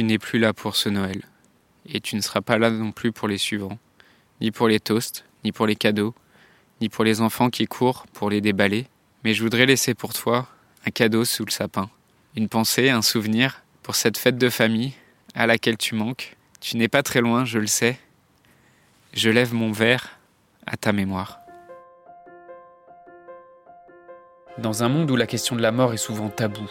tu n'es plus là pour ce Noël. Et tu ne seras pas là non plus pour les suivants. Ni pour les toasts, ni pour les cadeaux, ni pour les enfants qui courent pour les déballer. Mais je voudrais laisser pour toi un cadeau sous le sapin. Une pensée, un souvenir pour cette fête de famille à laquelle tu manques. Tu n'es pas très loin, je le sais. Je lève mon verre à ta mémoire. Dans un monde où la question de la mort est souvent taboue,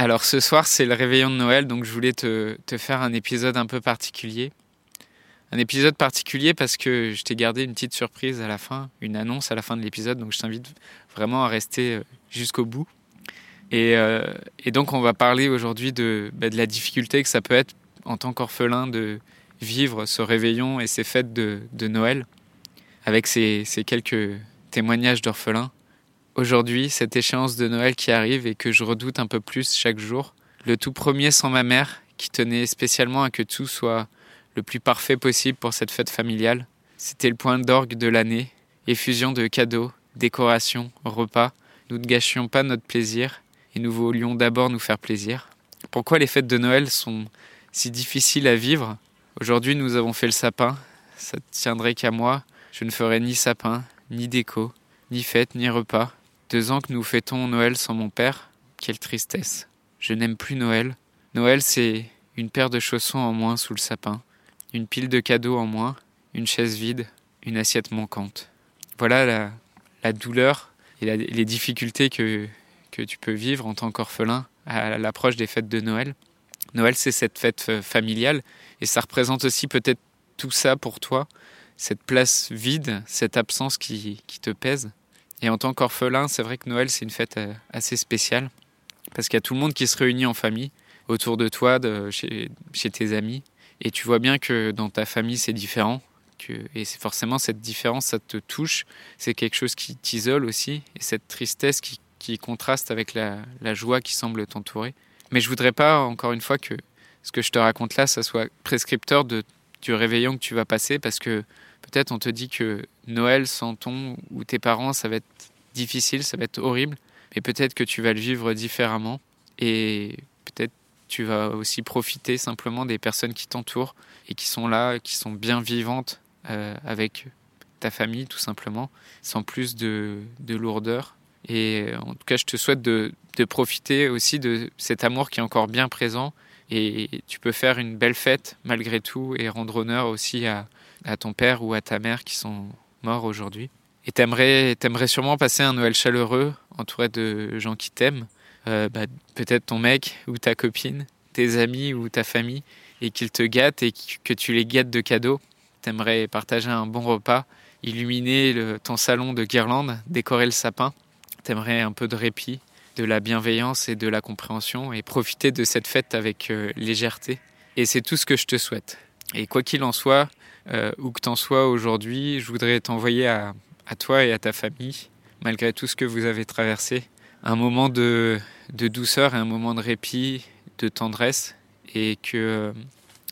Alors ce soir c'est le réveillon de Noël, donc je voulais te, faire un épisode un peu particulier. Un épisode particulier parce que je t'ai gardé une petite surprise à la fin, une annonce à la fin de l'épisode, donc je t'invite vraiment à rester euh, jusqu'au bout. Euh, et, donc on va parler aujourd'hui de, bah, de, la difficulté que ça peut être en tant qu'orphelin de vivre ce réveillon et ces fêtes de, Noël avec ces quelques témoignages d'orphelins aujourd'hui, cette échéance de Noël qui arrive et que je redoute un peu plus chaque jour. Le tout premier sans ma mère, qui tenait spécialement à que tout soit le plus parfait possible pour cette fête familiale. C'était le point d'orgue de l'année, effusion de cadeaux, décorations, repas. Nous ne gâchions pas notre plaisir et nous voulions d'abord nous faire plaisir. Pourquoi les fêtes de Noël sont si difficiles à vivre? Aujourd'hui, nous avons fait le sapin. Ça tiendrait qu'à moi. Je ne ferai ni sapin, ni déco, ni fête, ni repas. Deux ans que nous fêtons Noël sans mon père, quelle tristesse. Je n'aime plus Noël. Noël, c'est une paire de chaussons en moins sous le sapin, une pile de cadeaux en moins, une chaise vide, une assiette manquante. Voilà la, douleur et les difficultés que, tu peux vivre en tant qu'orphelin à l'approche des fêtes de Noël. Noël, c'est cette fête euh, familiale et ça représente aussi peut-être tout ça pour toi, cette place vide, cette absence qui te pèse. Et en tant qu'orphelin, c'est vrai que Noël, c'est une fête euh, assez spéciale, parce qu'il y a tout le monde qui se réunit en famille, autour de toi, chez, tes amis. Et tu vois bien que dans ta famille, c'est différent. Et c'est forcément cette différence, ça te touche. C'est quelque chose qui t'isole aussi. Et cette tristesse qui, contraste avec la, la, joie qui semble t'entourer. Mais je voudrais pas, encore une fois, que ce que je te raconte là, ça soit prescripteur de, du réveillon que tu vas passer, parce que Peut-être on te dit que Noël sans ton ou tes parents, ça va être difficile, ça va être horrible, mais peut-être que tu vas le vivre différemment et peut-être tu vas aussi profiter simplement des personnes qui t'entourent et qui sont là, qui sont bien vivantes euh, avec ta famille tout simplement, sans plus de, lourdeur. Et en tout cas, je te souhaite de profiter aussi de cet amour qui est encore bien présent et tu peux faire une belle fête malgré tout et rendre honneur aussi à, ton père ou à ta mère qui sont morts aujourd'hui. Et t'aimerais, t'aimerais sûrement passer un Noël chaleureux, entouré de gens qui t'aiment, euh, bah, peut-être ton mec ou ta copine, tes amis ou ta famille, et qu'ils te gâtent et que tu les gâtes de cadeaux. T'aimerais partager un bon repas, illuminer ton salon de guirlandes, décorer le sapin. T'aimerais un peu de répit, de la bienveillance et de la compréhension, et profiter de cette fête avec euh, légèreté. Et c'est tout ce que je te souhaite. Et quoi qu'il en soit, euh, où que t'en sois aujourd'hui, je voudrais t'envoyer à, toi et à ta famille, malgré tout ce que vous avez traversé, un moment de, douceur et un moment de répit, de tendresse, et que euh,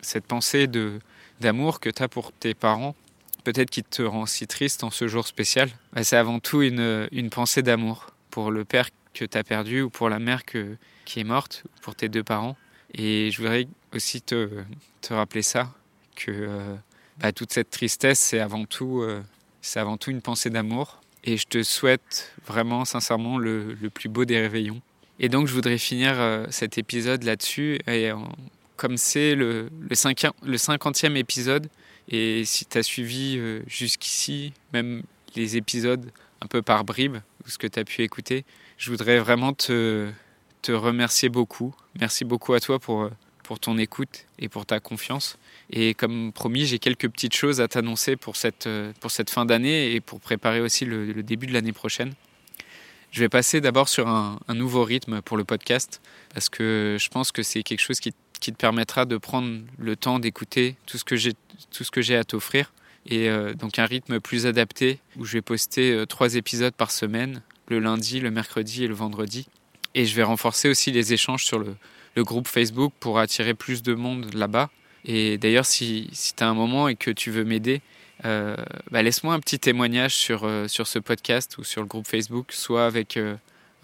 cette pensée de, d'amour que tu as pour tes parents, peut-être qui te rend si triste en ce jour spécial, bah, c'est avant tout une, une pensée d'amour pour le père que tu as perdu ou pour la mère qui est morte, ou pour tes deux parents. Et je voudrais aussi te, te rappeler ça, que euh, bah, toute cette tristesse, c'est avant tout, euh, c'est avant tout une pensée d'amour. Et je te souhaite vraiment, sincèrement, le, plus beau des réveillons. Et donc, je voudrais finir euh, cet épisode là-dessus. Et comme c'est le, le, le 50e épisode, et si tu as suivi jusqu'ici, même les épisodes un peu par bribes, ce que tu as pu écouter, je voudrais vraiment te, te remercier beaucoup. Merci beaucoup à toi pour pour ton écoute et pour ta confiance. Et comme promis, j'ai quelques petites choses à t'annoncer pour cette, pour cette fin d'année et pour préparer aussi le, début de l'année prochaine. Je vais passer d'abord sur un, nouveau rythme pour le podcast parce que je pense que c'est quelque chose qui, te permettra de prendre le temps d'écouter tout ce que j'ai à t'offrir et euh, donc un rythme plus adapté où je vais poster euh, trois épisodes par semaine le lundi, le mercredi et le vendredi et je vais renforcer aussi les échanges sur le, groupe Facebook pour attirer plus de monde là-bas. Et d'ailleurs, si, si tu as un moment et que tu veux m'aider, euh, bah, laisse-moi un petit témoignage sur, sur ce podcast ou sur le groupe Facebook, soit avec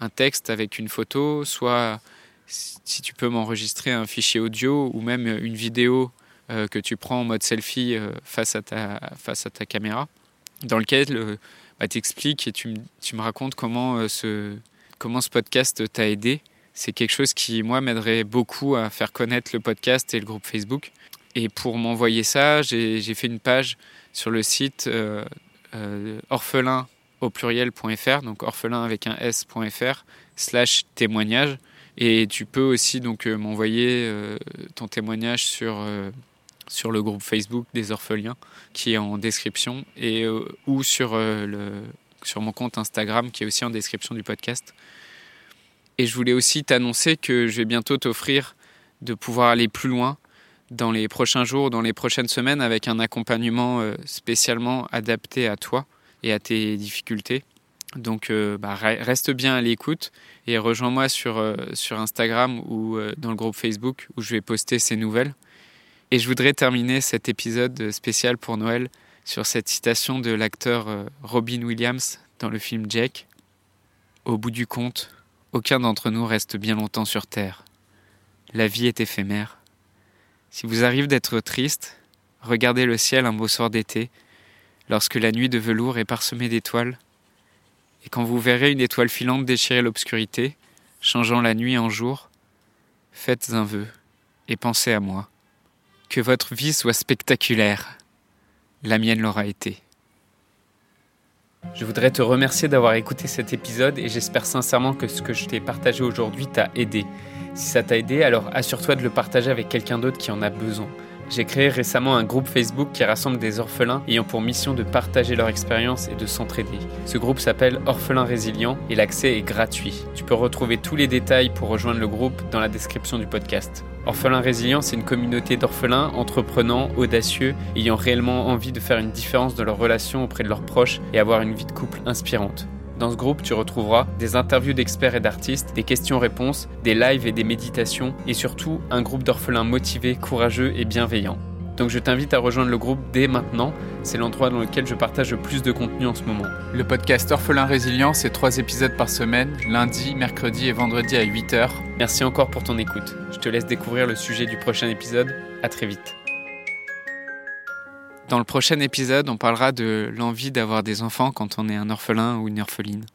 un texte, avec une photo, soit si tu peux m'enregistrer un fichier audio ou même une vidéo que tu prends en mode selfie face, à ta, face à ta caméra, dans lequel bah, tu expliques et tu, me racontes comment, ce, comment ce podcast t'a aidé. C'est quelque chose qui, moi, m'aiderait beaucoup à faire connaître le podcast et le groupe Facebook. Et pour m'envoyer ça, j'ai fait une page sur le site euh, euh, orphelin au pluriel.fr, donc orphelin avec un s.fr, slash témoignage. Et tu peux aussi donc euh, m'envoyer ton témoignage sur, sur le groupe Facebook des orphelins qui est en description et ou sur, le, sur mon compte Instagram qui est aussi en description du podcast. Et je voulais aussi t'annoncer que je vais bientôt t'offrir de pouvoir aller plus loin dans les prochains jours, dans les prochaines semaines, avec un accompagnement euh, spécialement adapté à toi et à tes difficultés. Donc euh, bah, reste bien à l'écoute et rejoins-moi sur, euh, sur Instagram ou dans le groupe Facebook où je vais poster ces nouvelles. Et je voudrais terminer cet épisode spécial pour Noël sur cette citation de l'acteur Robin Williams dans le film Jack. Au bout du compte, aucun d'entre nous reste bien longtemps sur Terre. La vie est éphémère si vous arrive d'être triste, regardez le ciel un beau soir d'été, lorsque la nuit de velours est parsemée d'étoiles, et quand vous verrez une étoile filante déchirer l'obscurité, changeant la nuit en jour, faites un vœu et pensez à moi. Que votre vie soit spectaculaire. La mienne l'aura été. Je voudrais te remercier d'avoir écouté cet épisode et j'espère sincèrement que ce que je t'ai partagé aujourd'hui t'a aidé. Si ça t'a aidé, alors assure-toi de le partager avec quelqu'un d'autre qui en a besoin. J'ai créé récemment un groupe Facebook qui rassemble des orphelins ayant pour mission de partager leur expérience et de s'entraider. Ce groupe s'appelle Orphelins Résilients et l'accès est gratuit. Tu peux retrouver tous les détails pour rejoindre le groupe dans la description du podcast. Orphelins Résilients, c'est une communauté d'orphelins entreprenants, audacieux, ayant réellement envie de faire une différence dans leurs relations auprès de leurs proches et avoir une vie de couple inspirante. Dans ce groupe, tu retrouveras des interviews d'experts et d'artistes, des questions-réponses, des lives et des méditations, et surtout un groupe d'orphelins motivés, courageux et bienveillants. Donc je t'invite à rejoindre le groupe dès maintenant, c'est l'endroit dans lequel je partage le plus de contenu en ce moment. Le podcast Orphelin Résilient, c'est trois épisodes par semaine, lundi, mercredi et vendredi à 8h. Merci encore pour ton écoute. Je te laisse découvrir le sujet du prochain épisode. À très vite. Dans le prochain épisode, on parlera de l'envie d'avoir des enfants quand on est un orphelin ou une orpheline.